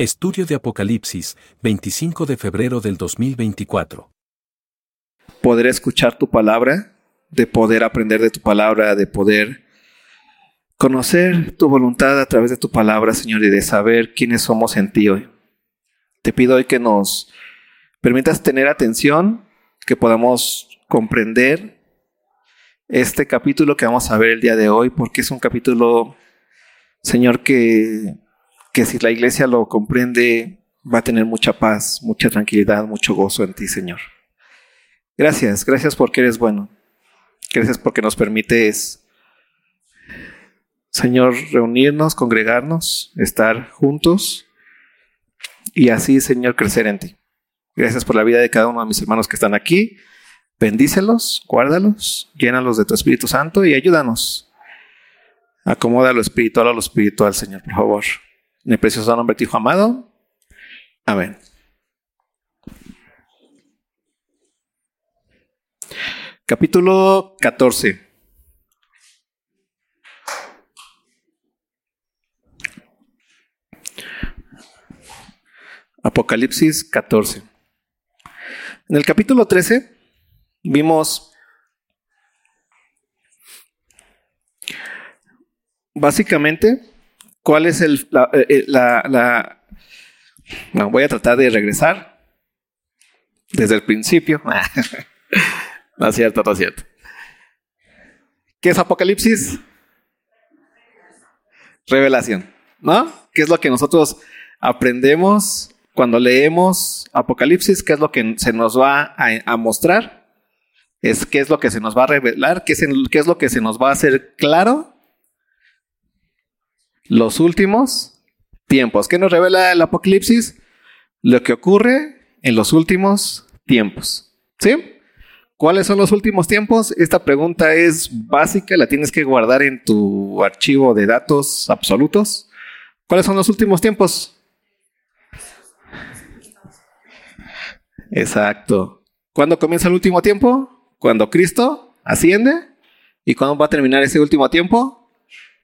Estudio de Apocalipsis, 25 de febrero del 2024. Poder escuchar tu palabra, de poder aprender de tu palabra, de poder conocer tu voluntad a través de tu palabra, Señor, y de saber quiénes somos en ti hoy. Te pido hoy que nos permitas tener atención, que podamos comprender este capítulo que vamos a ver el día de hoy, porque es un capítulo, Señor, que, que si la iglesia lo comprende, va a tener mucha paz, mucha tranquilidad, mucho gozo en ti, Señor. Gracias, gracias porque eres bueno. Gracias porque nos permites, Señor, reunirnos, congregarnos, estar juntos y así, Señor, crecer en ti. Gracias por la vida de cada uno de mis hermanos que están aquí. Bendícelos, guárdalos, llénalos de tu Espíritu Santo y ayúdanos. Acomoda lo espiritual a lo espiritual, Señor, por favor. En precioso nombre de Hijo amado. Amén. Capítulo 14. Apocalipsis 14. En el capítulo 13 vimos básicamente cuál es el, la, eh, la, No, voy a tratar de regresar desde el principio. no es cierto, no es cierto. ¿Qué es Apocalipsis? Revelación, ¿no? ¿Qué es lo que nosotros aprendemos cuando leemos Apocalipsis? ¿Qué es lo que se nos va a, mostrar? Es qué es lo que se nos va a revelar, qué es, qué es lo que se nos va a hacer claro. Los últimos tiempos. ¿Qué nos revela el Apocalipsis? Lo que ocurre en los últimos tiempos. ¿Sí? ¿Cuáles son los últimos tiempos? Esta pregunta es básica, la tienes que guardar en tu archivo de datos absolutos. ¿Cuáles son los últimos tiempos? Exacto. ¿Cuándo comienza el último tiempo? Cuando Cristo asciende. ¿Y cuándo va a terminar ese último tiempo?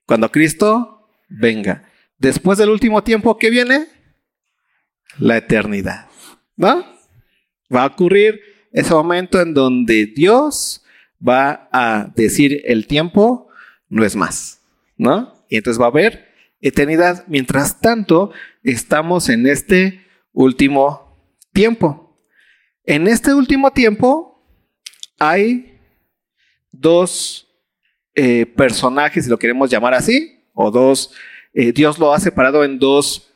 Cuando Cristo venga. Después del último tiempo, ¿qué viene? La eternidad. ¿No? Va a ocurrir ese momento en donde Dios va a decir el tiempo no es más, ¿no? Y entonces va a haber eternidad. Mientras tanto, estamos en este último tiempo. En este último tiempo hay dos eh, personajes, si lo queremos llamar así, o dos, eh, Dios lo ha separado en dos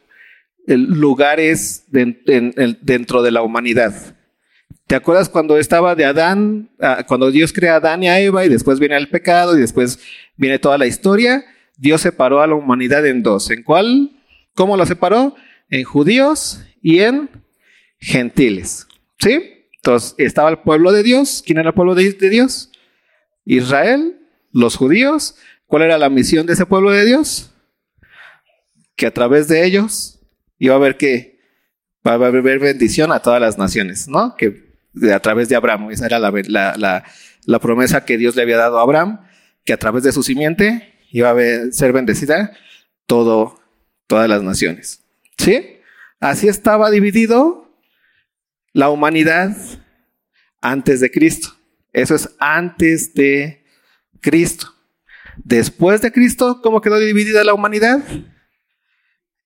eh, lugares dentro de la humanidad. ¿Te acuerdas cuando estaba de Adán, ah, cuando Dios crea a Adán y a Eva y después viene el pecado y después viene toda la historia? Dios separó a la humanidad en dos. ¿En cuál? ¿Cómo la separó? En judíos y en gentiles. ¿Sí? Entonces estaba el pueblo de Dios. ¿Quién era el pueblo de, de Dios? Israel, los judíos. ¿Cuál era la misión de ese pueblo de Dios? Que a través de ellos iba a haber que va a haber bendición a todas las naciones, ¿no? Que a través de Abraham. Esa era la, promesa que Dios le había dado a Abraham, que a través de su simiente iba a ser bendecida todo, todas las naciones. ¿Sí? Así estaba dividido la humanidad antes de Cristo. Eso es antes de Cristo. Después de Cristo, ¿cómo quedó dividida la humanidad?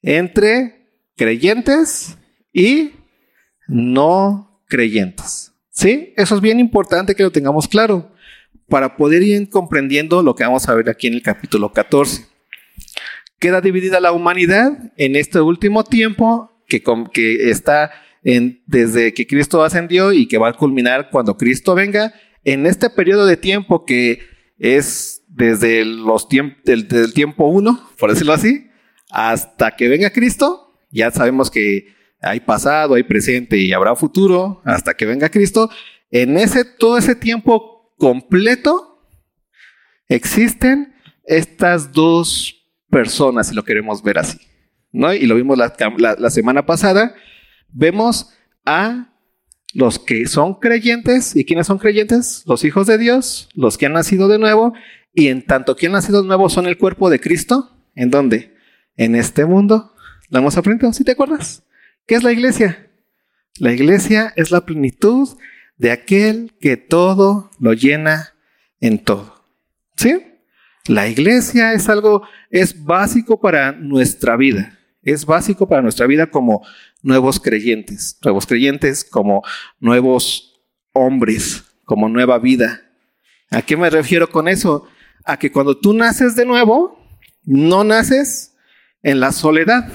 Entre creyentes y no creyentes. ¿Sí? Eso es bien importante que lo tengamos claro para poder ir comprendiendo lo que vamos a ver aquí en el capítulo 14. Queda dividida la humanidad en este último tiempo que, que está desde que Cristo ascendió y que va a culminar cuando Cristo venga, en este periodo de tiempo que es desde los del, del tiempo 1, por decirlo así, hasta que venga Cristo, ya sabemos que hay pasado, hay presente y habrá futuro hasta que venga Cristo. En ese todo ese tiempo completo existen estas dos personas, si lo queremos ver así. ¿no? Y lo vimos la, semana pasada. Vemos a los que son creyentes. ¿Y quiénes son creyentes? Los hijos de Dios, los que han nacido de nuevo. Y en tanto que han nacido de nuevo son el cuerpo de Cristo. ¿En dónde? En este mundo La hemos aprendido, ¿sí te acuerdas? ¿Qué es la iglesia? La iglesia es la plenitud de aquel que todo lo llena en todo. ¿Sí? La iglesia es algo, es básico para nuestra vida. Es básico para nuestra vida como nuevos creyentes. Nuevos creyentes como nuevos hombres, como nueva vida. ¿A qué me refiero con eso? A que cuando tú naces de nuevo, no naces en la soledad.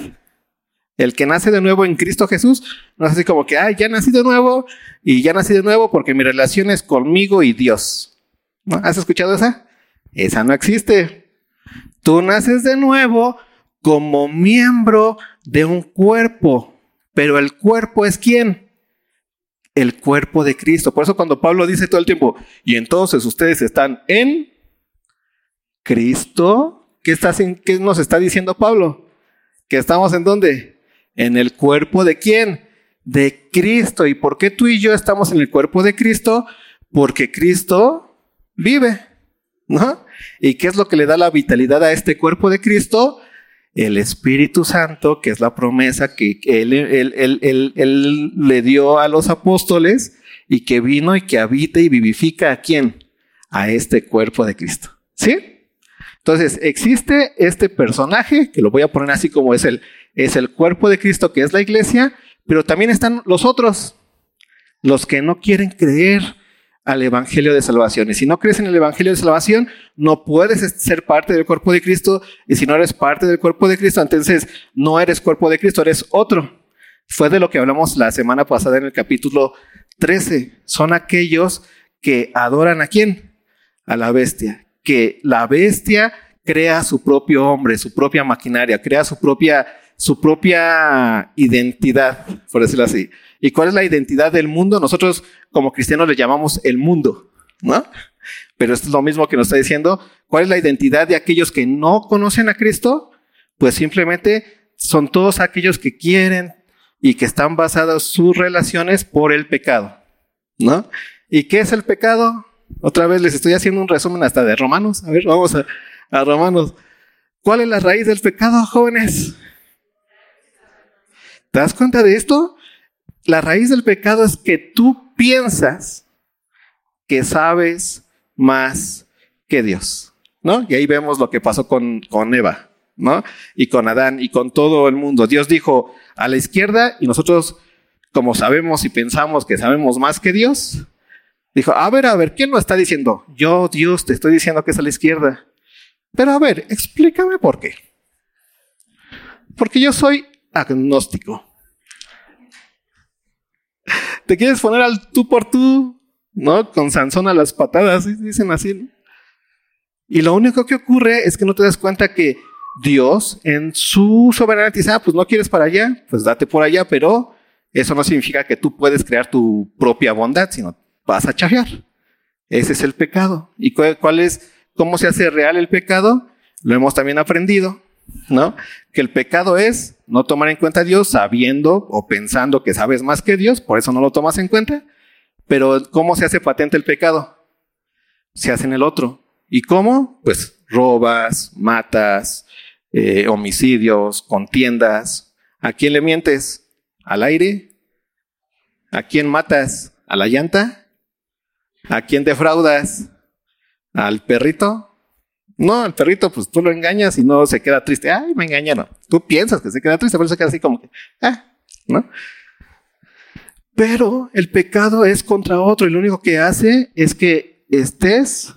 El que nace de nuevo en Cristo Jesús no es así como que, ay, ya nací de nuevo y ya nací de nuevo porque mi relación es conmigo y Dios. ¿Has escuchado esa? Esa no existe. Tú naces de nuevo como miembro de un cuerpo, pero el cuerpo es quién? El cuerpo de Cristo. Por eso cuando Pablo dice todo el tiempo, y entonces ustedes están en Cristo, ¿qué, qué nos está diciendo Pablo? Que estamos en dónde? En el cuerpo de quién? De Cristo. ¿Y por qué tú y yo estamos en el cuerpo de Cristo? Porque Cristo vive, ¿no? ¿Y qué es lo que le da la vitalidad a este cuerpo de Cristo? El Espíritu Santo, que es la promesa que él, él, le dio a los apóstoles y que vino y que habita y vivifica a quién? A este cuerpo de Cristo. ¿Sí? Entonces, existe este personaje, que lo voy a poner así como es el, es el cuerpo de Cristo, que es la iglesia, pero también están los otros, los que no quieren creer al Evangelio de Salvación. Y si no crees en el Evangelio de Salvación, no puedes ser parte del cuerpo de Cristo. Y si no eres parte del cuerpo de Cristo, entonces no eres cuerpo de Cristo, eres otro. Fue de lo que hablamos la semana pasada en el capítulo 13. Son aquellos que adoran a quién? A la bestia. Que la bestia crea su propio hombre, su propia maquinaria, crea su propia su propia identidad, por decirlo así. ¿Y cuál es la identidad del mundo? Nosotros como cristianos le llamamos el mundo, ¿no? Pero esto es lo mismo que nos está diciendo. ¿Cuál es la identidad de aquellos que no conocen a Cristo? Pues simplemente son todos aquellos que quieren y que están basados sus relaciones por el pecado, ¿no? ¿Y qué es el pecado? Otra vez les estoy haciendo un resumen hasta de Romanos. A ver, vamos a, Romanos. ¿Cuál es la raíz del pecado, jóvenes? ¿Te das cuenta de esto? La raíz del pecado es que tú piensas que sabes más que Dios, ¿no? Y ahí vemos lo que pasó con, con Eva, ¿no? Y con Adán y con todo el mundo. Dios dijo a la izquierda y nosotros, como sabemos y pensamos que sabemos más que Dios, dijo, a ver, a ver, ¿quién lo está diciendo? Yo, Dios, te estoy diciendo que es a la izquierda. Pero a ver, explícame por qué. Porque yo soy agnóstico. Te quieres poner al tú por tú, ¿no? Con Sansón a las patadas, dicen así. Y lo único que ocurre es que no te das cuenta que Dios, en su soberanía, dice, ah, pues no quieres para allá, pues date por allá, pero eso no significa que tú puedes crear tu propia bondad, sino vas a chafear. Ese es el pecado. ¿Y cuál es, cómo se hace real el pecado? Lo hemos también aprendido. ¿no? Que el pecado es no tomar en cuenta a Dios sabiendo o pensando que sabes más que Dios, por eso no lo tomas en cuenta. Pero ¿cómo se hace patente el pecado? Se hace en el otro. ¿Y cómo? Pues robas, matas, eh, homicidios, contiendas. ¿A quién le mientes? ¿Al aire? ¿A quién matas? ¿A la llanta? ¿A quién defraudas? ¿Al perrito? No, el perrito, pues tú lo engañas y no se queda triste. Ay, me engañaron. Tú piensas que se queda triste, pero se queda así como que, ah, ¿no? Pero el pecado es contra otro y lo único que hace es que estés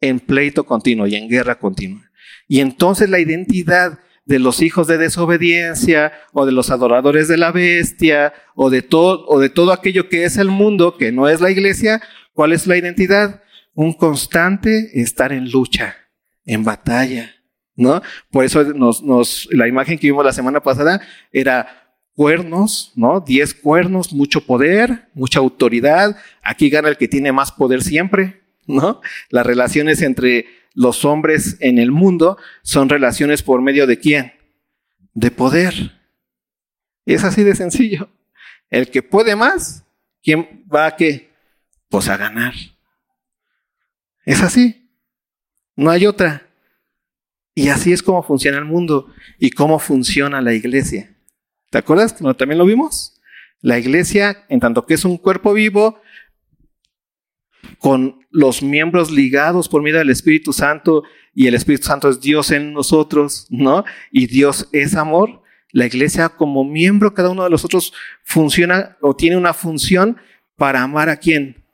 en pleito continuo y en guerra continua. Y entonces la identidad de los hijos de desobediencia o de los adoradores de la bestia o de todo o de todo aquello que es el mundo, que no es la iglesia, ¿cuál es la identidad? un constante estar en lucha, en batalla, ¿no? Por eso nos, nos, la imagen que vimos la semana pasada era cuernos, ¿no? Diez cuernos, mucho poder, mucha autoridad. Aquí gana el que tiene más poder siempre, ¿no? Las relaciones entre los hombres en el mundo son relaciones por medio de quién? De poder. Es así de sencillo. El que puede más, ¿quién va a qué? Pues a ganar. Es así. No hay otra. Y así es como funciona el mundo y cómo funciona la iglesia. ¿Te acuerdas? También lo vimos. La iglesia, en tanto que es un cuerpo vivo, con los miembros ligados por medio del Espíritu Santo, y el Espíritu Santo es Dios en nosotros, ¿no? Y Dios es amor. La iglesia como miembro, cada uno de los otros funciona o tiene una función para amar a quién?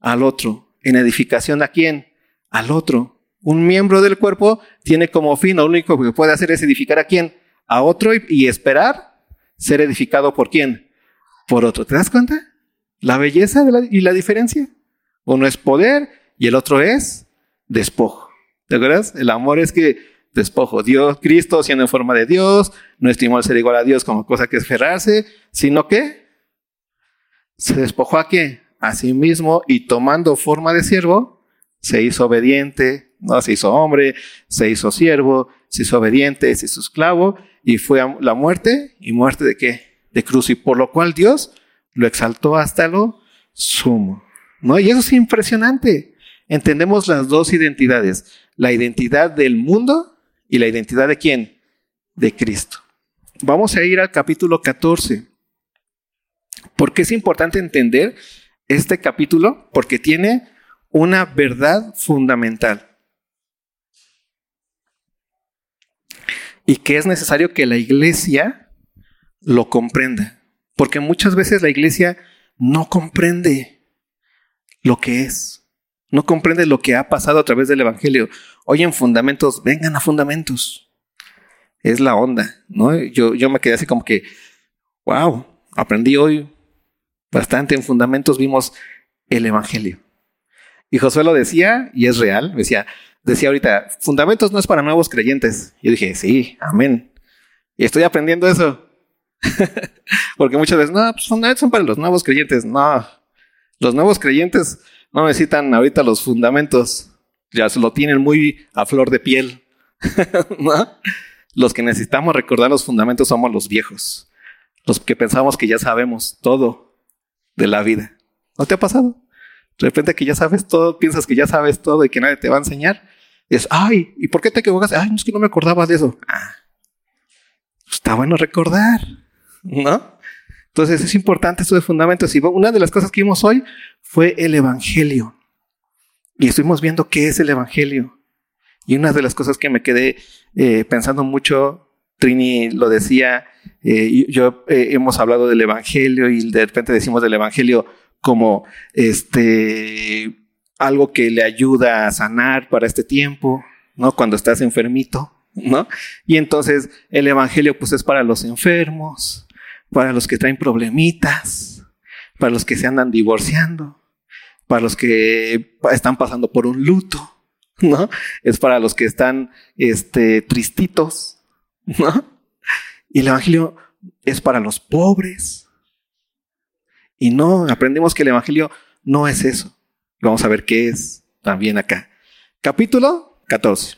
Al otro. En edificación a quién? Al otro. Un miembro del cuerpo tiene como fin, lo único que puede hacer es edificar a quién? A otro y, esperar ser edificado por quién? Por otro. ¿Te das cuenta? La belleza y la diferencia. Uno es poder y el otro es despojo. ¿Te acuerdas? El amor es que despojo. Dios, Cristo siendo en forma de Dios, no estimó el ser igual a Dios como cosa que esperarse, sino que se despojó a qué? A sí mismo y tomando forma de siervo, se hizo obediente, no se hizo hombre, se hizo siervo, se hizo obediente, se hizo esclavo y fue a la muerte y muerte de qué? De cruz y por lo cual Dios lo exaltó hasta lo sumo. ¿No? Y eso es impresionante. Entendemos las dos identidades, la identidad del mundo y la identidad de quién? De Cristo. Vamos a ir al capítulo 14. ¿Por qué es importante entender este capítulo? Porque tiene una verdad fundamental. Y que es necesario que la iglesia lo comprenda. Porque muchas veces la iglesia no comprende lo que es. No comprende lo que ha pasado a través del Evangelio. Hoy en fundamentos, vengan a fundamentos. Es la onda, ¿no? Yo, yo me quedé así como que, wow, aprendí hoy bastante en fundamentos, vimos el Evangelio. Y Josué lo decía, y es real, decía, decía ahorita, fundamentos no es para nuevos creyentes. Yo dije, sí, amén. Y estoy aprendiendo eso. Porque muchas veces, no, pues fundamentos son para los nuevos creyentes. No, los nuevos creyentes no necesitan ahorita los fundamentos, ya se lo tienen muy a flor de piel. Los que necesitamos recordar los fundamentos somos los viejos, los que pensamos que ya sabemos todo de la vida. ¿No te ha pasado? De repente que ya sabes todo, piensas que ya sabes todo y que nadie te va a enseñar. Es, ay, ¿y por qué te equivocas? Ay, no es que no me acordaba de eso. Ah, está bueno recordar, ¿no? Entonces es importante esto de fundamentos. Y una de las cosas que vimos hoy fue el Evangelio. Y estuvimos viendo qué es el Evangelio. Y una de las cosas que me quedé eh, pensando mucho, Trini lo decía, eh, yo eh, hemos hablado del Evangelio y de repente decimos del Evangelio como este algo que le ayuda a sanar para este tiempo, ¿no? Cuando estás enfermito, ¿no? Y entonces el Evangelio pues es para los enfermos, para los que traen problemitas, para los que se andan divorciando, para los que están pasando por un luto, ¿no? Es para los que están este, tristitos, ¿no? Y el Evangelio es para los pobres. Y no, aprendemos que el Evangelio no es eso. Vamos a ver qué es también acá. Capítulo 14.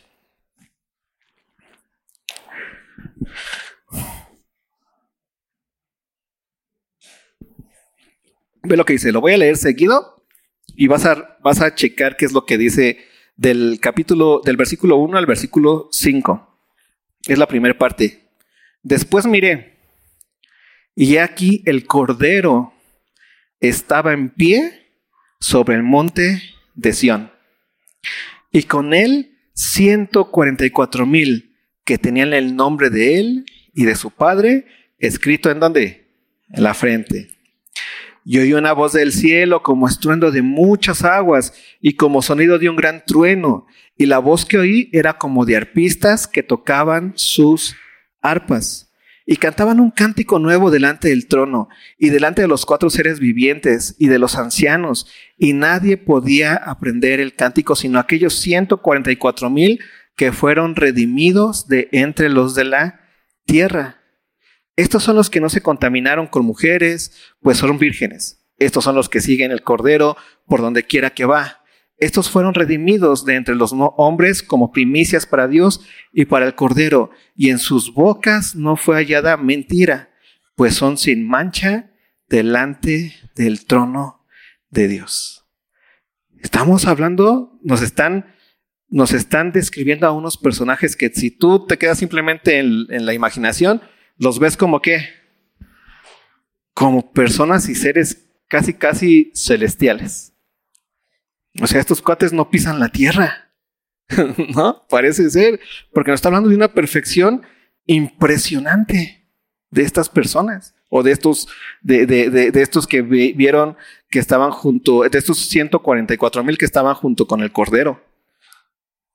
Ve lo que dice, lo voy a leer seguido y vas a, vas a checar qué es lo que dice del capítulo, del versículo 1 al versículo 5. Es la primera parte. Después miré, y aquí el cordero estaba en pie sobre el monte de Sión, y con él 144 mil que tenían el nombre de él y de su padre escrito en donde? En la frente. Y oí una voz del cielo como estruendo de muchas aguas y como sonido de un gran trueno. Y la voz que oí era como de arpistas que tocaban sus arpas. Y cantaban un cántico nuevo delante del trono y delante de los cuatro seres vivientes y de los ancianos. Y nadie podía aprender el cántico sino aquellos 144 mil que fueron redimidos de entre los de la tierra. Estos son los que no se contaminaron con mujeres, pues son vírgenes. Estos son los que siguen el Cordero por donde quiera que va. Estos fueron redimidos de entre los hombres como primicias para Dios y para el Cordero, y en sus bocas no fue hallada mentira, pues son sin mancha delante del trono de Dios. Estamos hablando, nos están nos están describiendo a unos personajes que si tú te quedas simplemente en, en la imaginación, los ves como que, como personas y seres casi, casi celestiales. O sea, estos cuates no pisan la tierra. ¿No? Parece ser, porque nos está hablando de una perfección impresionante de estas personas o de estos, de, de, de, estos que vi, vieron que estaban junto, de estos 144 mil que estaban junto con el Cordero.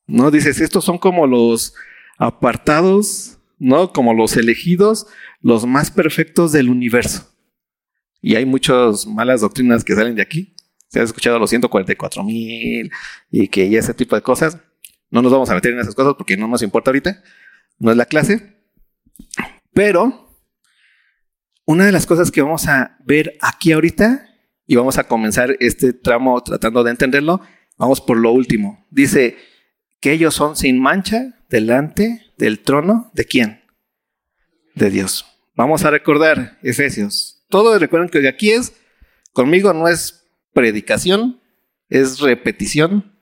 ¿No? Dices, estos son como los apartados, ¿no? Como los elegidos, los más perfectos del universo. Y hay muchas malas doctrinas que salen de aquí. Se has escuchado los 144 mil y que y ese tipo de cosas. No nos vamos a meter en esas cosas porque no nos importa ahorita. No es la clase. Pero una de las cosas que vamos a ver aquí ahorita y vamos a comenzar este tramo tratando de entenderlo, vamos por lo último. Dice que ellos son sin mancha delante del trono de quién? De Dios. Vamos a recordar Efesios. Todos recuerden que aquí es, conmigo no es predicación, es repetición.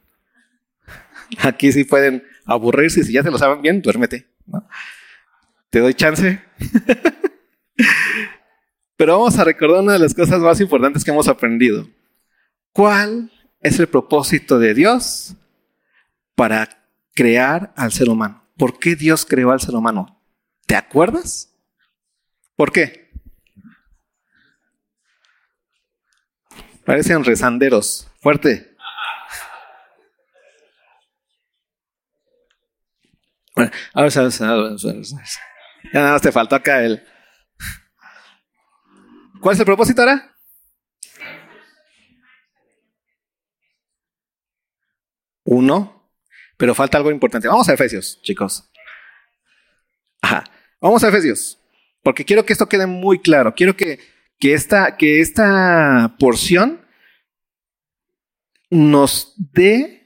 Aquí sí pueden aburrirse, si ya se lo saben bien, duérmete. ¿no? Te doy chance. Pero vamos a recordar una de las cosas más importantes que hemos aprendido. ¿Cuál es el propósito de Dios para crear al ser humano? ¿Por qué Dios creó al ser humano? ¿Te acuerdas? ¿Por qué? Parecen rezanderos. Fuerte. Bueno, a ver, a. Ya nada más te faltó acá el. ¿Cuál es el propósito ahora? Uno, pero falta algo importante. Vamos a Efesios, chicos. Ajá. Vamos a Efesios, porque quiero que esto quede muy claro. Quiero que, que, esta, que esta porción nos dé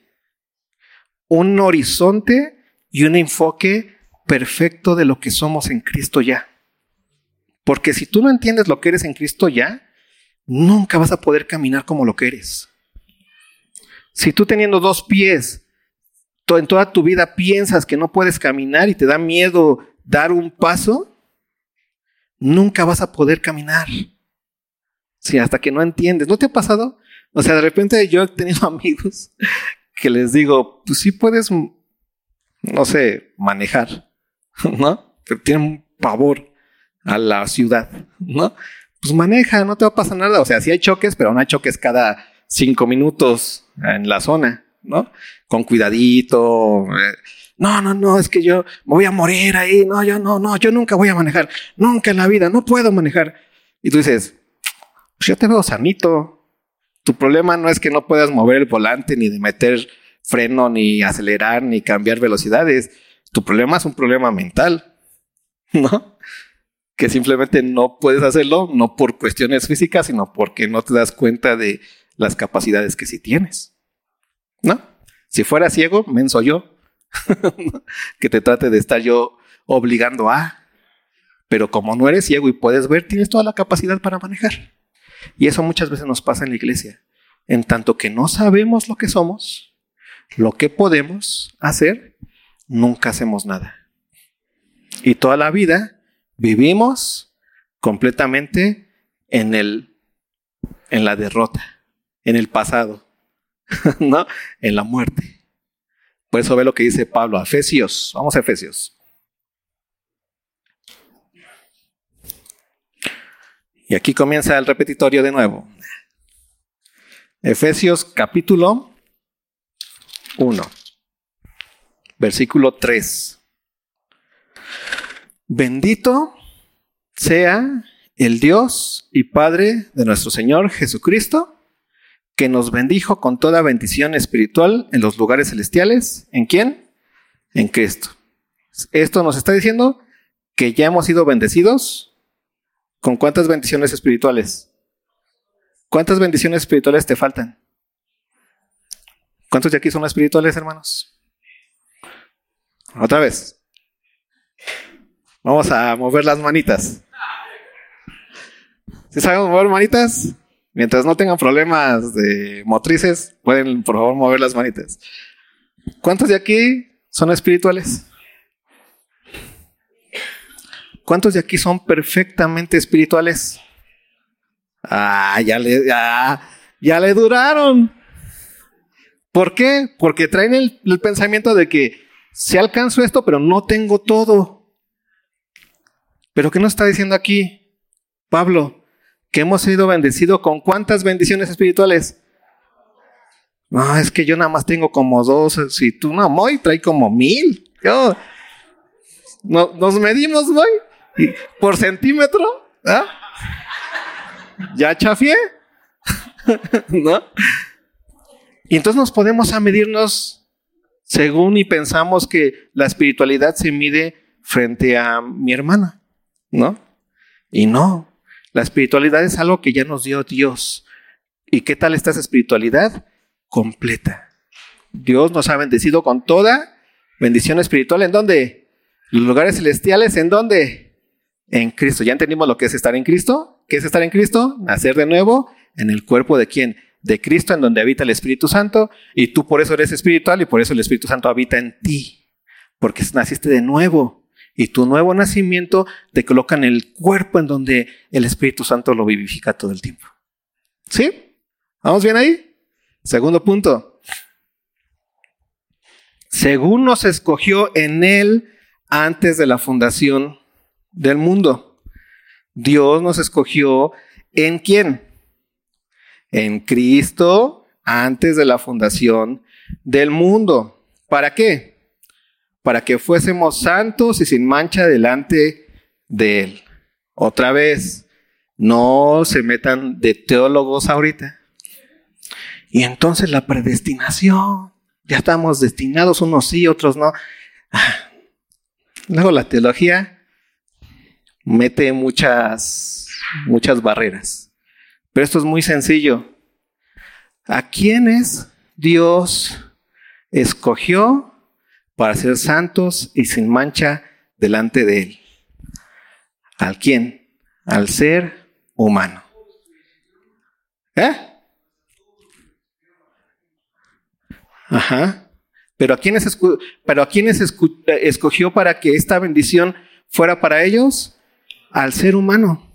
un horizonte y un enfoque perfecto de lo que somos en Cristo ya. Porque si tú no entiendes lo que eres en Cristo ya, nunca vas a poder caminar como lo que eres. Si tú teniendo dos pies, en toda tu vida piensas que no puedes caminar y te da miedo dar un paso, nunca vas a poder caminar. Si hasta que no entiendes, ¿no te ha pasado? O sea, de repente yo he tenido amigos que les digo, pues sí puedes, no sé, manejar, ¿no? Pero tienen pavor a la ciudad, ¿no? Pues maneja, no te va a pasar nada. O sea, sí hay choques, pero no hay choques cada cinco minutos en la zona, ¿no? Con cuidadito. No, no, no, es que yo me voy a morir ahí. No, yo no, no, yo nunca voy a manejar. Nunca en la vida, no puedo manejar. Y tú dices, pues yo te veo sanito. Tu problema no es que no puedas mover el volante, ni de meter freno, ni acelerar, ni cambiar velocidades. Tu problema es un problema mental, ¿no? Que simplemente no puedes hacerlo, no por cuestiones físicas, sino porque no te das cuenta de las capacidades que sí tienes. ¿No? Si fuera ciego, menso yo. que te trate de estar yo obligando a. Pero como no eres ciego y puedes ver, tienes toda la capacidad para manejar. Y eso muchas veces nos pasa en la iglesia. En tanto que no sabemos lo que somos, lo que podemos hacer, nunca hacemos nada. Y toda la vida vivimos completamente en el en la derrota, en el pasado, ¿no? En la muerte. Por eso ve lo que dice Pablo, Efesios. Vamos a Efesios. Y aquí comienza el repetitorio de nuevo. Efesios capítulo 1, versículo 3. Bendito sea el Dios y Padre de nuestro Señor Jesucristo, que nos bendijo con toda bendición espiritual en los lugares celestiales. ¿En quién? En Cristo. Esto nos está diciendo que ya hemos sido bendecidos ¿Con cuántas bendiciones espirituales? ¿Cuántas bendiciones espirituales te faltan? ¿Cuántos de aquí son espirituales, hermanos? Otra vez. Vamos a mover las manitas. ¿Sí sabemos mover manitas? Mientras no tengan problemas de motrices, pueden por favor mover las manitas. ¿Cuántos de aquí son espirituales? ¿Cuántos de aquí son perfectamente espirituales? Ah, ya le, ya, ya le duraron. ¿Por qué? Porque traen el, pensamiento de que si alcanzo esto, pero no tengo todo. Pero ¿qué nos está diciendo aquí Pablo? Que hemos sido bendecidos con cuántas bendiciones espirituales. No, es que yo nada más tengo como dos. Si tú no, Moy, trae como mil. Yo, no, nos medimos, Moy, por centímetro. ¿ah? Ya chafié. ¿No? Y entonces nos podemos a medirnos según y pensamos que la espiritualidad se mide frente a mi hermana, ¿no? Y no, la espiritualidad es algo que ya nos dio Dios. ¿Y qué tal está esa espiritualidad? Completa. Dios nos ha bendecido con toda bendición espiritual. ¿En dónde? Los lugares celestiales, ¿en dónde? En Cristo. ¿Ya entendimos lo que es estar en Cristo? ¿Qué es estar en Cristo? Nacer de nuevo en el cuerpo de quién? de Cristo en donde habita el Espíritu Santo y tú por eso eres espiritual y por eso el Espíritu Santo habita en ti, porque naciste de nuevo y tu nuevo nacimiento te coloca en el cuerpo en donde el Espíritu Santo lo vivifica todo el tiempo. ¿Sí? ¿Vamos bien ahí? Segundo punto. Según nos escogió en Él antes de la fundación del mundo. Dios nos escogió en quién? en Cristo antes de la fundación del mundo. ¿Para qué? Para que fuésemos santos y sin mancha delante de Él. Otra vez, no se metan de teólogos ahorita. Y entonces la predestinación, ya estamos destinados, unos sí, otros no. Luego la teología mete muchas, muchas barreras. Pero esto es muy sencillo. ¿A quiénes Dios escogió para ser santos y sin mancha delante de Él? ¿Al quién? Al ser humano. ¿Eh? Ajá. Pero a quiénes, pero a quiénes escogió para que esta bendición fuera para ellos? Al ser humano.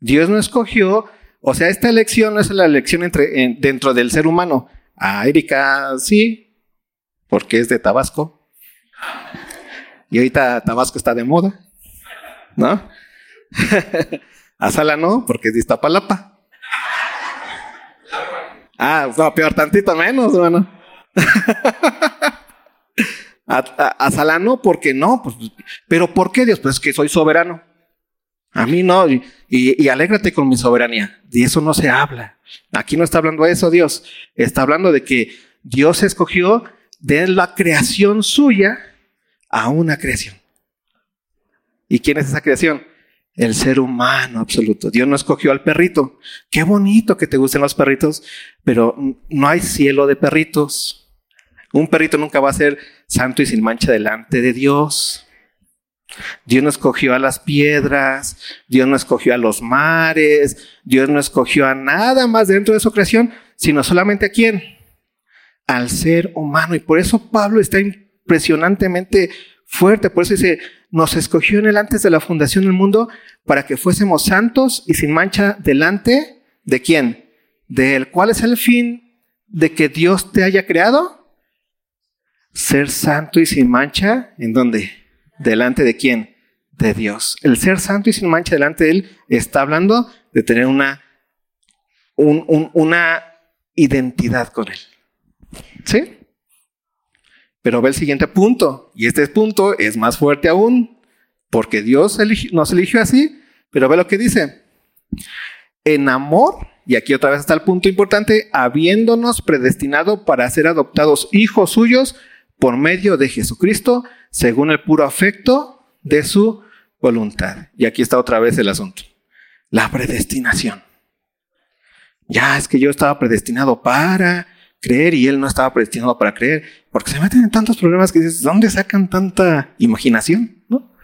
Dios no escogió o sea, esta elección no es la elección entre, dentro del ser humano. A Erika sí, porque es de Tabasco. Y ahorita Tabasco está de moda, ¿no? a Sala no, porque es de Iztapalapa. Ah, no, peor tantito menos, hermano. a, a, Sala no, porque no, pues, pero ¿por qué Dios? Pues es que soy soberano. A mí no, y, y, alégrate con mi soberanía. De eso no se habla. Aquí no está hablando de eso Dios. Está hablando de que Dios escogió de la creación suya a una creación. ¿Y quién es esa creación? El ser humano absoluto. Dios no escogió al perrito. Qué bonito que te gusten los perritos, pero no hay cielo de perritos. Un perrito nunca va a ser santo y sin mancha delante de Dios. Dios no escogió a las piedras, Dios no escogió a los mares, Dios no escogió a nada más dentro de su creación, sino solamente a quién? Al ser humano. Y por eso Pablo está impresionantemente fuerte. Por eso dice, nos escogió en él antes de la fundación del mundo para que fuésemos santos y sin mancha delante de quién? De él. ¿Cuál es el fin de que Dios te haya creado? Ser santo y sin mancha. ¿En dónde? delante de quién? De Dios. El ser santo y sin mancha delante de Él está hablando de tener una, una identidad con Él. ¿Sí? Pero ve el siguiente punto, y este punto es más fuerte aún, porque Dios nos eligió así, pero ve lo que dice. En amor, y aquí otra vez está el punto importante, habiéndonos predestinado para ser adoptados hijos suyos por medio de Jesucristo, según el puro afecto de su voluntad. Y aquí está otra vez el asunto. La predestinación. Ya es que yo estaba predestinado para creer y él no estaba predestinado para creer, porque se meten en tantos problemas que dices, ¿dónde sacan tanta imaginación? ¿No?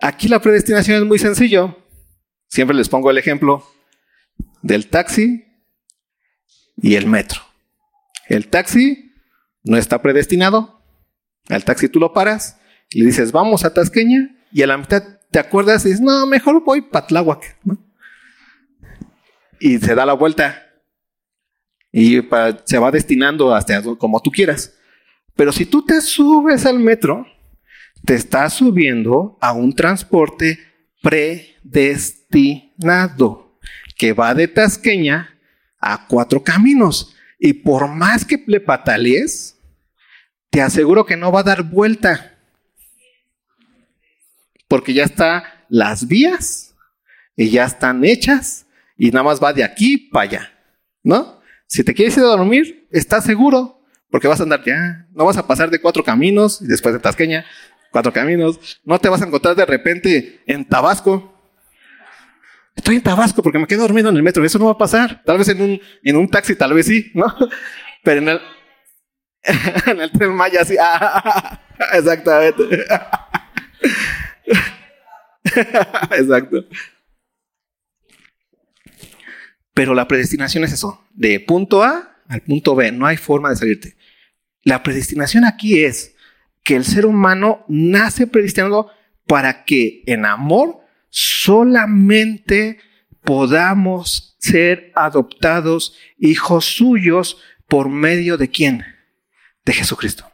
Aquí la predestinación es muy sencillo. Siempre les pongo el ejemplo del taxi y el metro. El taxi no está predestinado. Al taxi tú lo paras y le dices, vamos a Tasqueña, y a la mitad te acuerdas y dices, no, mejor voy para Tláhuac. Y se da la vuelta y se va destinando hasta como tú quieras. Pero si tú te subes al metro, te estás subiendo a un transporte predestinado que va de Tasqueña a cuatro caminos. Y por más que le patalees, te aseguro que no va a dar vuelta. Porque ya están las vías y ya están hechas y nada más va de aquí para allá. ¿No? Si te quieres ir a dormir, estás seguro porque vas a andar ya. No vas a pasar de cuatro caminos y después de Tasqueña, cuatro caminos. No te vas a encontrar de repente en Tabasco. Estoy en Tabasco porque me quedo dormido en el metro. Eso no va a pasar. Tal vez en un, en un taxi, tal vez sí, ¿no? Pero en el, en el tren Maya sí. exactamente. Exacto. Pero la predestinación es eso, de punto A al punto B, no hay forma de salirte. La predestinación aquí es que el ser humano nace predestinado para que en amor solamente podamos ser adoptados hijos suyos por medio de quién? De Jesucristo.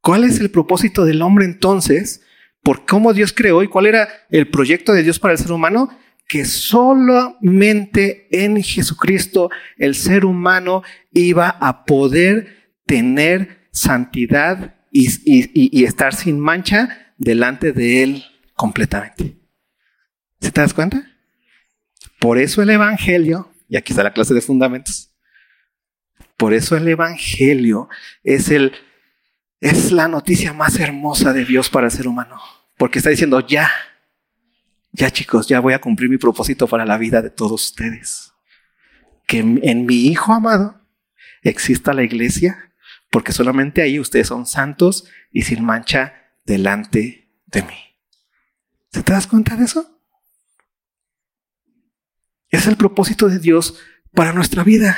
¿Cuál es el propósito del hombre entonces? ¿Por cómo Dios creó y cuál era el proyecto de Dios para el ser humano? Que solamente en Jesucristo el ser humano iba a poder tener santidad y, y estar sin mancha delante de Él completamente. ¿Se te das cuenta? Por eso el Evangelio, y aquí está la clase de fundamentos, por eso el Evangelio es, el, es la noticia más hermosa de Dios para el ser humano, porque está diciendo, ya, ya chicos, ya voy a cumplir mi propósito para la vida de todos ustedes. Que en mi Hijo amado exista la iglesia, porque solamente ahí ustedes son santos y sin mancha delante de mí. ¿Se te das cuenta de eso? Es el propósito de Dios para nuestra vida.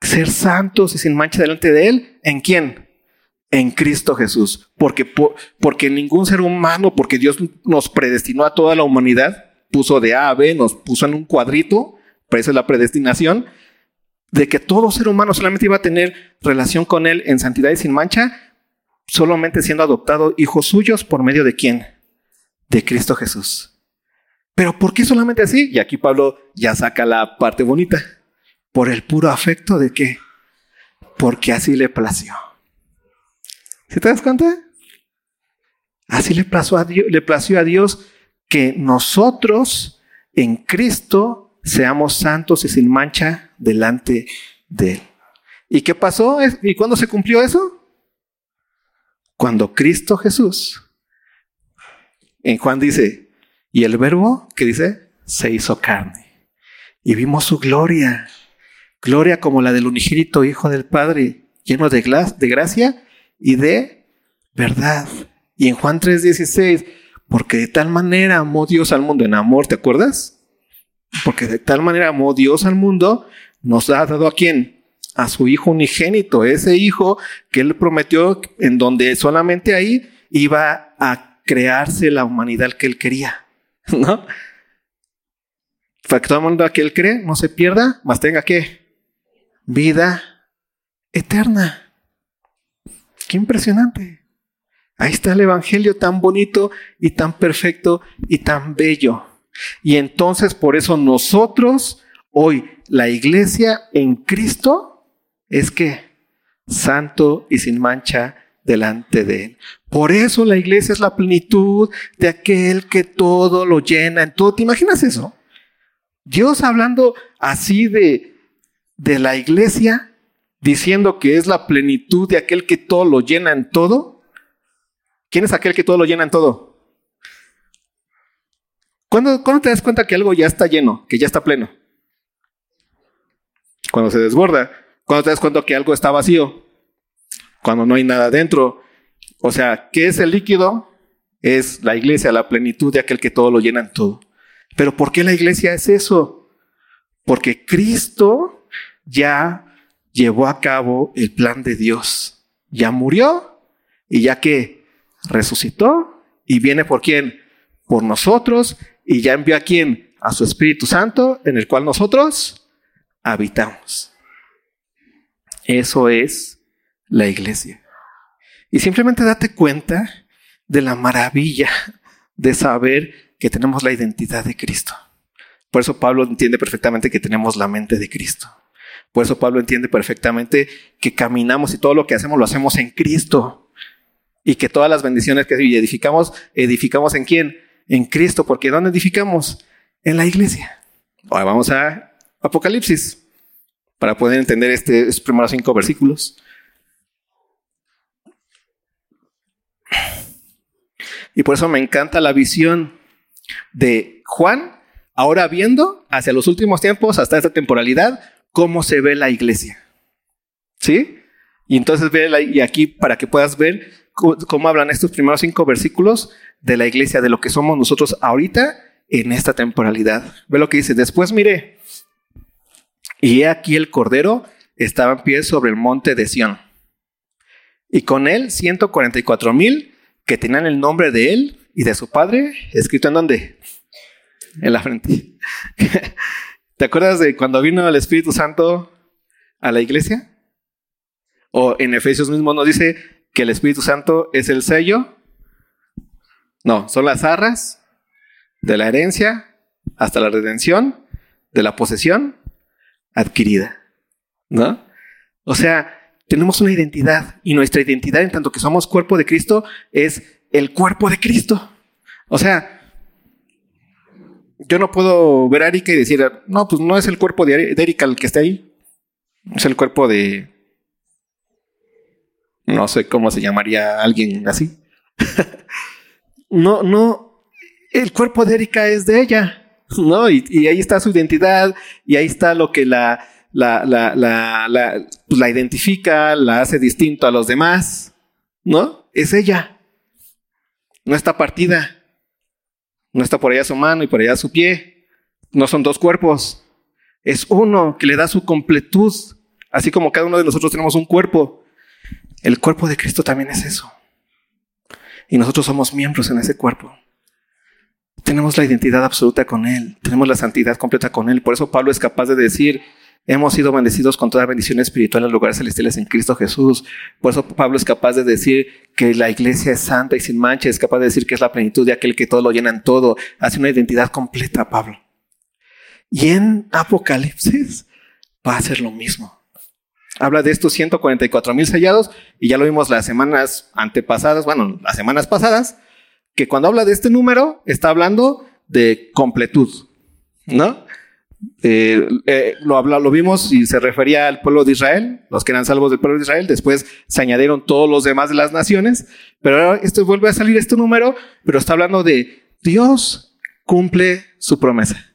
Ser santos y sin mancha delante de Él. ¿En quién? En Cristo Jesús. Porque, porque ningún ser humano, porque Dios nos predestinó a toda la humanidad, puso de A a B, nos puso en un cuadrito, pero esa es la predestinación, de que todo ser humano solamente iba a tener relación con Él en santidad y sin mancha, solamente siendo adoptado hijos suyos por medio de quién? De Cristo Jesús. Pero ¿por qué solamente así? Y aquí Pablo ya saca la parte bonita. Por el puro afecto de qué? Porque así le plació. ¿Se te das cuenta? Así le plació a Dios, le plació a Dios que nosotros en Cristo seamos santos y sin mancha delante de Él. ¿Y qué pasó? ¿Y cuándo se cumplió eso? Cuando Cristo Jesús, en Juan dice, y el verbo que dice, se hizo carne. Y vimos su gloria, gloria como la del unigénito Hijo del Padre, lleno de gracia y de verdad. Y en Juan 3:16, porque de tal manera amó Dios al mundo en amor, ¿te acuerdas? Porque de tal manera amó Dios al mundo, nos ha dado a quién? A su Hijo unigénito, ese Hijo que Él prometió en donde solamente ahí iba a crearse la humanidad que Él quería. ¿no? Para que todo el mundo aquel cree no se pierda, más tenga que vida eterna. Qué impresionante. Ahí está el Evangelio tan bonito y tan perfecto y tan bello. Y entonces por eso nosotros, hoy, la iglesia en Cristo, es que santo y sin mancha delante de Él. Por eso la iglesia es la plenitud de aquel que todo lo llena en todo. ¿Te imaginas eso? Dios hablando así de, de la iglesia, diciendo que es la plenitud de aquel que todo lo llena en todo. ¿Quién es aquel que todo lo llena en todo? ¿Cuándo, ¿Cuándo, te das cuenta que algo ya está lleno, que ya está pleno? Cuando se desborda. ¿Cuándo te das cuenta que algo está vacío? cuando no hay nada dentro. O sea, ¿qué es el líquido? Es la iglesia, la plenitud de aquel que todo lo llena en todo. Pero ¿por qué la iglesia es eso? Porque Cristo ya llevó a cabo el plan de Dios. Ya murió y ya que resucitó y viene por quién? Por nosotros y ya envió a quién? A su Espíritu Santo en el cual nosotros habitamos. Eso es la iglesia. Y simplemente date cuenta de la maravilla de saber que tenemos la identidad de Cristo. Por eso Pablo entiende perfectamente que tenemos la mente de Cristo. Por eso Pablo entiende perfectamente que caminamos y todo lo que hacemos lo hacemos en Cristo. Y que todas las bendiciones que edificamos, edificamos en quién? En Cristo. Porque ¿dónde edificamos? En la iglesia. Ahora vamos a Apocalipsis para poder entender este, estos primeros cinco versículos. Y por eso me encanta la visión de Juan, ahora viendo hacia los últimos tiempos, hasta esta temporalidad, cómo se ve la iglesia. ¿Sí? Y entonces ve y aquí para que puedas ver cómo, hablan estos primeros cinco versículos de la iglesia, de lo que somos nosotros ahorita en esta temporalidad. Ve lo que dice, después mire y aquí el Cordero estaba en pie sobre el monte de Sión. Y con él 144 mil que tenían el nombre de él y de su padre escrito en dónde? En la frente. ¿Te acuerdas de cuando vino el Espíritu Santo a la iglesia? O en Efesios mismo nos dice que el Espíritu Santo es el sello. No, son las arras de la herencia hasta la redención de la posesión adquirida. ¿No? O sea, tenemos una identidad y nuestra identidad en tanto que somos cuerpo de Cristo es el cuerpo de Cristo. O sea, yo no puedo ver a Erika y decir, no, pues no es el cuerpo de Erika el que está ahí. Es el cuerpo de... No sé cómo se llamaría alguien así. no, no. El cuerpo de Erika es de ella. ¿No? y ahí está su identidad y ahí está lo que la, la, la, la, pues la identifica, la hace distinto a los demás, ¿no? Es ella. No está partida. No está por allá su mano y por allá su pie. No son dos cuerpos. Es uno que le da su completud. Así como cada uno de nosotros tenemos un cuerpo. El cuerpo de Cristo también es eso. Y nosotros somos miembros en ese cuerpo. Tenemos la identidad absoluta con Él. Tenemos la santidad completa con Él. Por eso Pablo es capaz de decir, Hemos sido bendecidos con toda bendición espiritual en lugares celestiales en Cristo Jesús. Por eso Pablo es capaz de decir que la iglesia es santa y sin mancha. Es capaz de decir que es la plenitud de aquel que todo lo llena en todo. Hace una identidad completa, Pablo. Y en Apocalipsis va a ser lo mismo. Habla de estos 144 mil sellados y ya lo vimos las semanas antepasadas, bueno, las semanas pasadas, que cuando habla de este número está hablando de completud, ¿no? Eh, eh, lo, lo vimos y se refería al pueblo de Israel, los que eran salvos del pueblo de Israel, después se añadieron todos los demás de las naciones, pero ahora esto vuelve a salir este número, pero está hablando de Dios cumple su promesa.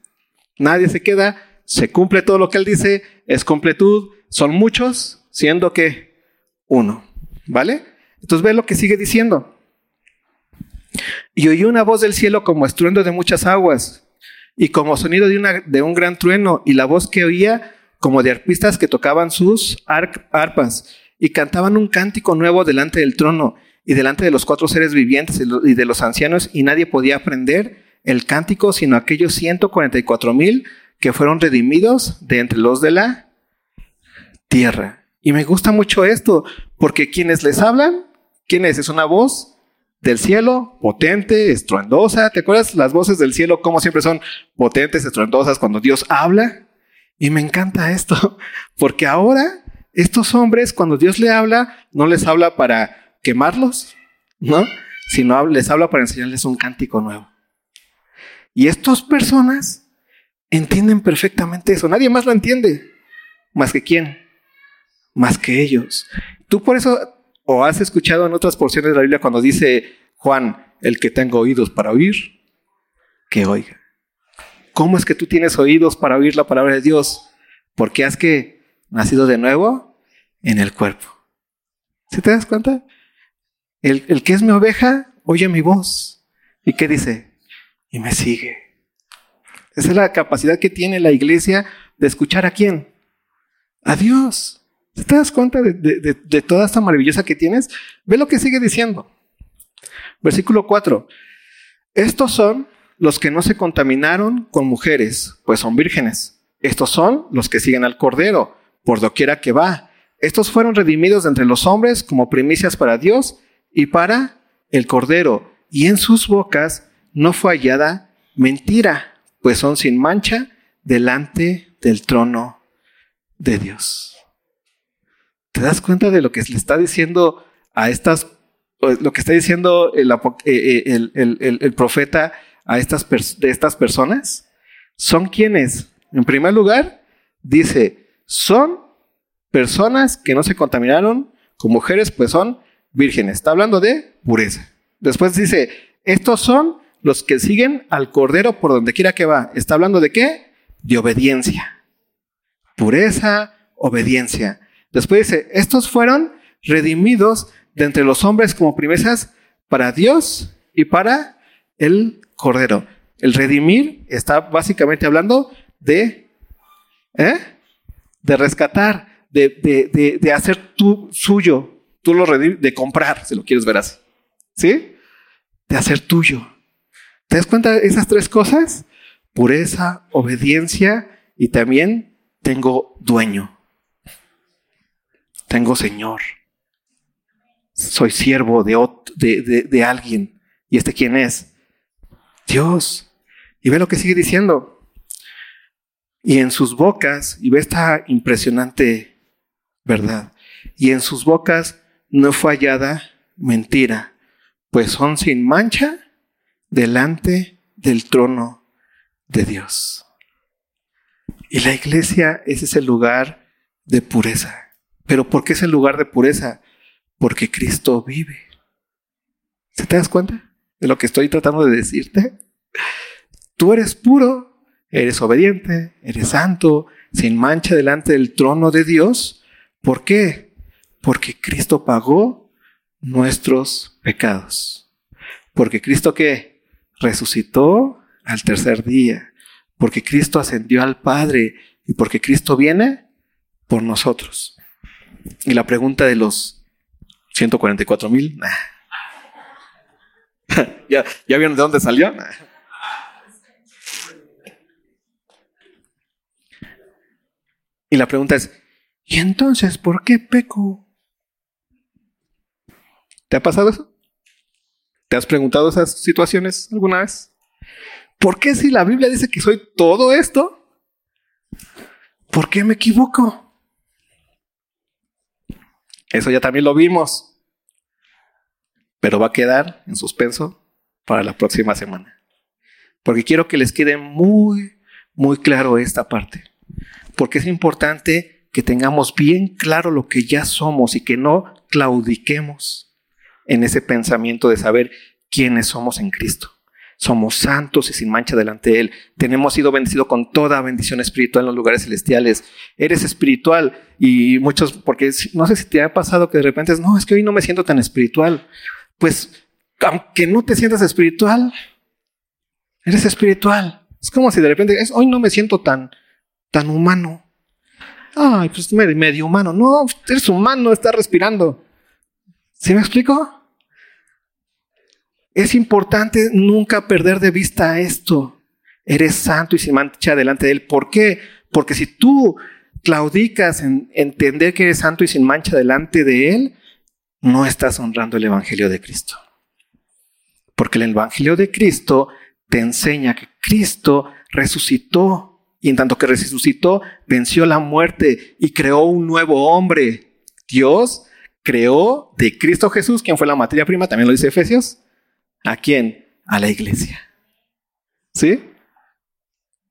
Nadie se queda, se cumple todo lo que él dice, es completud, son muchos, siendo que uno, ¿vale? Entonces ve lo que sigue diciendo. Y oí una voz del cielo como estruendo de muchas aguas y como sonido de, de un gran trueno y la voz que oía como de arpistas que tocaban sus arpas y cantaban un cántico nuevo delante del trono y delante de los cuatro seres vivientes y de los ancianos y nadie podía aprender el cántico sino aquellos 144 mil que fueron redimidos de entre los de la tierra. Y me gusta mucho esto porque quienes les hablan, ¿quién es? Es una voz del cielo, potente, estruendosa. ¿Te acuerdas las voces del cielo como siempre son potentes, estruendosas cuando Dios habla? Y me encanta esto, porque ahora estos hombres cuando Dios le habla, no les habla para quemarlos, ¿no? Sino les habla para enseñarles un cántico nuevo. Y estas personas entienden perfectamente eso. Nadie más lo entiende. Más que quién. Más que ellos. Tú por eso ¿O has escuchado en otras porciones de la Biblia cuando dice Juan, el que tenga oídos para oír, que oiga? ¿Cómo es que tú tienes oídos para oír la palabra de Dios? Porque has que nacido de nuevo en el cuerpo. ¿Sí te das cuenta? El, que es mi oveja oye mi voz. ¿Y qué dice? Y me sigue. Esa es la capacidad que tiene la iglesia de escuchar a quién? A Dios. ¿Te das cuenta de, de, de, toda esta maravillosa que tienes? Ve lo que sigue diciendo. Versículo 4. Estos son los que no se contaminaron con mujeres, pues son vírgenes. Estos son los que siguen al Cordero, por doquiera que va. Estos fueron redimidos de entre los hombres como primicias para Dios y para el Cordero. Y en sus bocas no fue hallada mentira, pues son sin mancha delante del trono de Dios. ¿Te das cuenta de lo que le está diciendo a estas, lo que está diciendo el, eh, eh, profeta a estas, de estas personas? Son quienes, en primer lugar, dice, son personas que no se contaminaron con mujeres, pues son vírgenes. Está hablando de pureza. Después dice, estos son los que siguen al Cordero por donde quiera que va. ¿Está hablando de qué? De obediencia. Pureza, obediencia. Después dice, estos fueron redimidos de entre los hombres como primesas para Dios y para el Cordero. El redimir está básicamente hablando de, ¿eh? de rescatar, de, de, de, hacer tu suyo, tú lo redimir, de comprar, si lo quieres ver así. ¿Sí? De hacer tuyo. ¿Te das cuenta de esas tres cosas? Pureza, obediencia y también tengo dueño. Tengo Señor. Soy siervo de, de, de, alguien. ¿Y este quién es? Dios. Y ve lo que sigue diciendo. Y en sus bocas, y ve esta impresionante verdad, y en sus bocas no fue hallada mentira, pues son sin mancha delante del trono de Dios. Y la iglesia es ese lugar de pureza. ¿Pero por qué es el lugar de pureza? Porque Cristo vive. ¿Se te das cuenta de lo que estoy tratando de decirte? Tú eres puro, eres obediente, eres santo, sin mancha delante del trono de Dios. ¿Por qué? Porque Cristo pagó nuestros pecados. Porque Cristo qué? resucitó al tercer día, porque Cristo ascendió al Padre y porque Cristo viene por nosotros. Y la pregunta de los 144 mil, ¿Ya, ¿Ya vieron de dónde salió? Y la pregunta es, ¿y entonces por qué peco? ¿Te ha pasado eso? ¿Te has preguntado esas situaciones alguna vez? ¿Por qué si la Biblia dice que soy todo esto? ¿Por qué me equivoco? Eso ya también lo vimos, pero va a quedar en suspenso para la próxima semana. Porque quiero que les quede muy, muy claro esta parte. Porque es importante que tengamos bien claro lo que ya somos y que no claudiquemos en ese pensamiento de saber quiénes somos en Cristo. Somos santos y sin mancha delante de Él. Tenemos sido bendecidos con toda bendición espiritual en los lugares celestiales. Eres espiritual y muchos, porque no sé si te ha pasado que de repente es, no, es que hoy no me siento tan espiritual. Pues, aunque no te sientas espiritual, eres espiritual. Es como si de repente es, hoy no me siento tan, tan humano. Ay, pues medio humano. No, eres humano, estás respirando. ¿Sí me explico? Es importante nunca perder de vista esto. Eres santo y sin mancha delante de Él. ¿Por qué? Porque si tú claudicas en entender que eres santo y sin mancha delante de Él, no estás honrando el Evangelio de Cristo. Porque el Evangelio de Cristo te enseña que Cristo resucitó y en tanto que resucitó, venció la muerte y creó un nuevo hombre. Dios creó de Cristo Jesús, quien fue la materia prima, también lo dice Efesios. ¿A quién? A la iglesia. ¿Sí?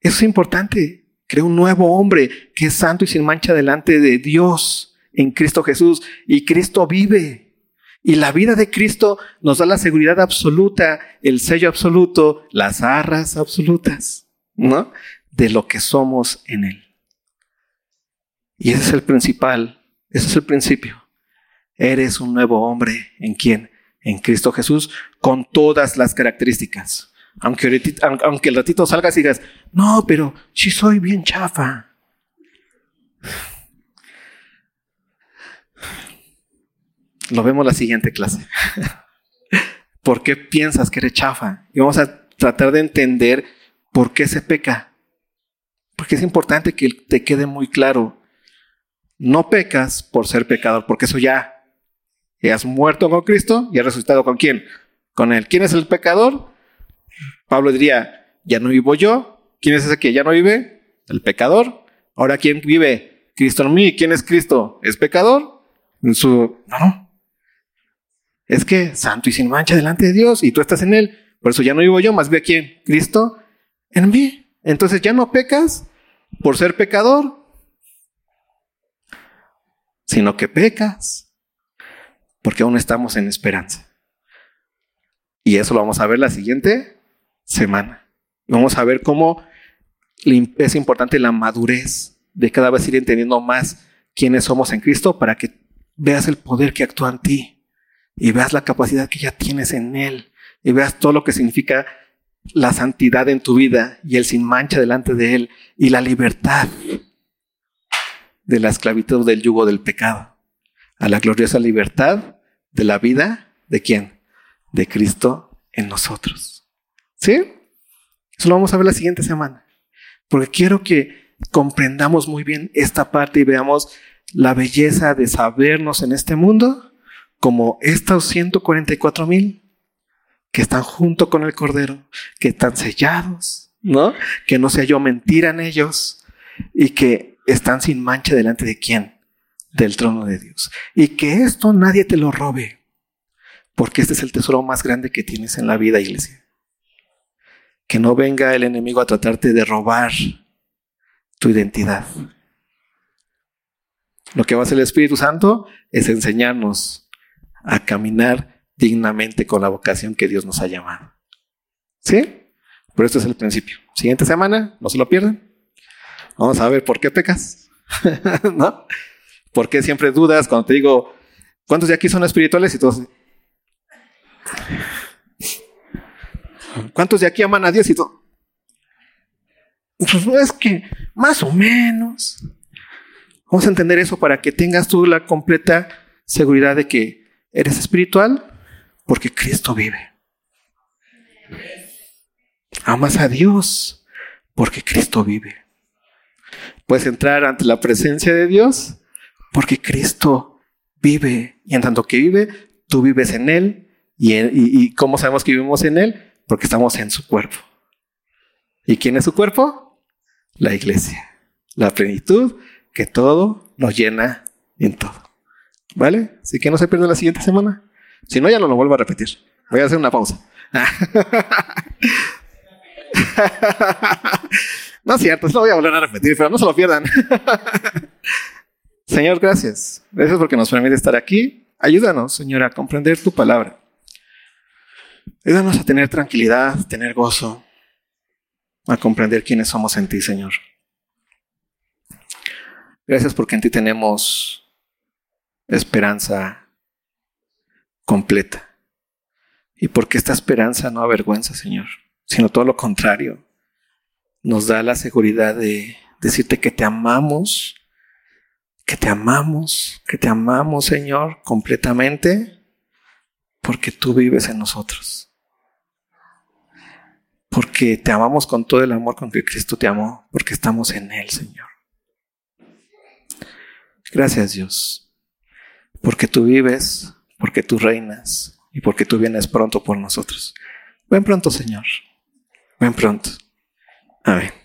Eso es importante. Creó un nuevo hombre que es santo y sin mancha delante de Dios en Cristo Jesús. Y Cristo vive. Y la vida de Cristo nos da la seguridad absoluta, el sello absoluto, las arras absolutas, ¿no? De lo que somos en Él. Y ese es el principal, ese es el principio. Eres un nuevo hombre en quien? En Cristo Jesús, con todas las características. Aunque, el ratito salgas y digas, no, pero si soy bien chafa. Lo vemos la siguiente clase. ¿Por qué piensas que eres chafa? Y vamos a tratar de entender por qué se peca. Porque es importante que te quede muy claro. No pecas por ser pecador, porque eso ya, ya has muerto con Cristo y has resucitado con quién? Con Él. ¿Quién es el pecador? Pablo diría, ya no vivo yo. ¿Quién es ese que ya no vive? El pecador. Ahora, ¿quién vive? Cristo en mí. ¿Quién es Cristo? ¿Es pecador? En su... No, es que santo y sin mancha delante de Dios y tú estás en Él. Por eso ya no vivo yo, más ve quién, Cristo en mí. Entonces ya no pecas por ser pecador, sino que pecas porque aún estamos en esperanza. Y eso lo vamos a ver la siguiente semana. Vamos a ver cómo es importante la madurez de cada vez ir entendiendo más quiénes somos en Cristo para que veas el poder que actúa en ti y veas la capacidad que ya tienes en Él y veas todo lo que significa la santidad en tu vida y el sin mancha delante de Él y la libertad de la esclavitud del yugo del pecado a la gloriosa libertad de la vida de quién? De Cristo en nosotros. ¿Sí? Eso lo vamos a ver la siguiente semana. Porque quiero que comprendamos muy bien esta parte y veamos la belleza de sabernos en este mundo como estos 144 mil que están junto con el Cordero, que están sellados, ¿no? Que no se halló mentira en ellos y que están sin mancha delante de quién? Del trono de Dios. Y que esto nadie te lo robe, porque este es el tesoro más grande que tienes en la vida, iglesia. Que no venga el enemigo a tratarte de robar tu identidad. Lo que va a hacer el Espíritu Santo es enseñarnos a caminar dignamente con la vocación que Dios nos ha llamado. ¿Sí? Pero esto es el principio. Siguiente semana, no se lo pierdan. Vamos a ver por qué pecas. ¿No? ¿Por qué siempre dudas cuando te digo, ¿cuántos de aquí son espirituales? Y todos. ¿Cuántos de aquí aman a Dios? Y todo. Pues es que más o menos. Vamos a entender eso para que tengas tú la completa seguridad de que Eres espiritual porque Cristo vive. Amas a Dios porque Cristo vive. Puedes entrar ante la presencia de Dios porque Cristo vive. Y en tanto que vive, tú vives en Él. ¿Y, cómo sabemos que vivimos en Él? Porque estamos en su cuerpo. ¿Y quién es su cuerpo? La iglesia. La plenitud que todo nos llena en todo. ¿Vale? Así que no se pierda la siguiente semana. Si no, ya no lo vuelvo a repetir. Voy a hacer una pausa. no es cierto, lo voy a volver a repetir, pero no se lo pierdan. Señor, gracias. Gracias porque nos permite estar aquí. Ayúdanos, Señor, a comprender tu palabra. Ayúdanos a tener tranquilidad, tener gozo, a comprender quiénes somos en ti, Señor. Gracias porque en ti tenemos esperanza completa. Y porque esta esperanza no avergüenza, Señor, sino todo lo contrario. Nos da la seguridad de decirte que te amamos, que te amamos, que te amamos, Señor, completamente, porque tú vives en nosotros. Porque te amamos con todo el amor con que Cristo te amó, porque estamos en Él, Señor. Gracias, Dios porque tú vives, porque tú reinas y porque tú vienes pronto por nosotros. Ven pronto, Señor. Ven pronto. Amén.